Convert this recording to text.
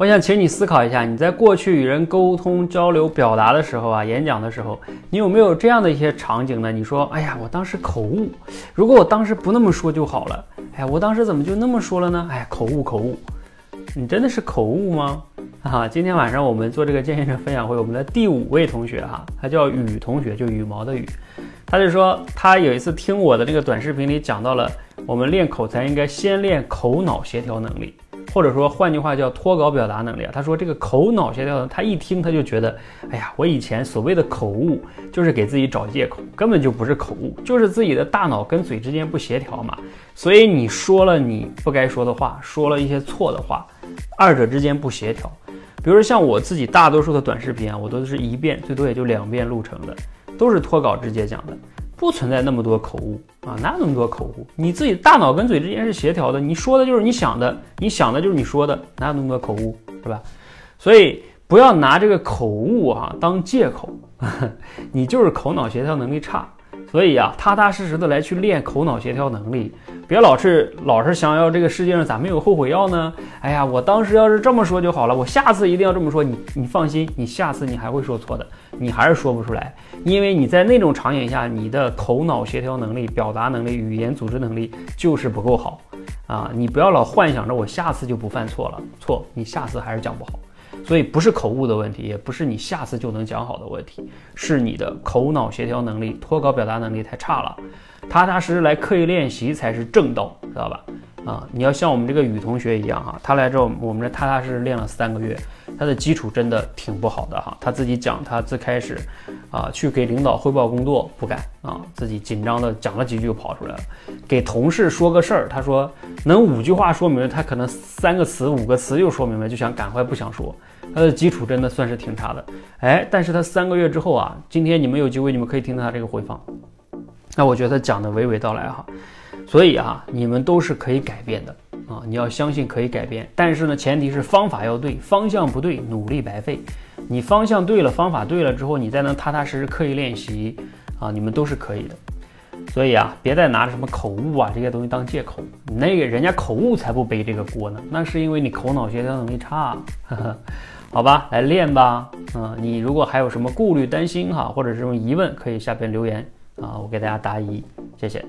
我想请你思考一下，你在过去与人沟通、交流、表达的时候啊，演讲的时候，你有没有这样的一些场景呢？你说，哎呀，我当时口误，如果我当时不那么说就好了。哎，我当时怎么就那么说了呢？哎，口误，口误。你真的是口误吗？哈，今天晚上我们做这个健身分享会，我们的第五位同学哈，他叫羽同学，就羽毛的羽，他就说他有一次听我的这个短视频里讲到了，我们练口才应该先练口脑协调能力。或者说，换句话叫脱稿表达能力啊。他说这个口脑协调，他一听他就觉得，哎呀，我以前所谓的口误就是给自己找借口，根本就不是口误，就是自己的大脑跟嘴之间不协调嘛。所以你说了你不该说的话，说了一些错的话，二者之间不协调。比如说像我自己大多数的短视频啊，我都是一遍最多也就两遍录成的，都是脱稿直接讲的。不存在那么多口误啊，哪有那么多口误？你自己大脑跟嘴之间是协调的，你说的就是你想的，你想的就是你说的，哪有那么多口误，是吧？所以不要拿这个口误啊当借口，你就是口脑协调能力差。所以呀，踏踏实实的来去练口脑协调能力，别老是老是想要这个世界上咋没有后悔药呢？哎呀，我当时要是这么说就好了，我下次一定要这么说。你你放心，你下次你还会说错的，你还是说不出来，因为你在那种场景下，你的口脑协调能力、表达能力、语言组织能力就是不够好啊！你不要老幻想着我下次就不犯错了，错，你下次还是讲不好。所以不是口误的问题，也不是你下次就能讲好的问题，是你的口脑协调能力、脱稿表达能力太差了。踏踏实实来刻意练习才是正道，知道吧？啊，你要像我们这个雨同学一样哈，他来之后，我们这踏踏实实练了三个月，他的基础真的挺不好的哈。他自己讲，他最开始啊去给领导汇报工作不敢啊，自己紧张的讲了几句就跑出来了。给同事说个事儿，他说能五句话说明，他可能三个词、五个词就说明白，就想赶快不想说。他的基础真的算是挺差的，哎，但是他三个月之后啊，今天你们有机会，你们可以听到他这个回放，那我觉得他讲的娓娓道来哈。所以啊，你们都是可以改变的啊！你要相信可以改变，但是呢，前提是方法要对，方向不对，努力白费。你方向对了，方法对了之后，你再能踏踏实实刻意练习啊，你们都是可以的。所以啊，别再拿着什么口误啊这些东西当借口，那个人家口误才不背这个锅呢，那是因为你口脑协调能力差。呵呵好吧，来练吧。嗯，你如果还有什么顾虑、担心哈，或者是这种疑问，可以下边留言啊，我给大家答疑。谢谢。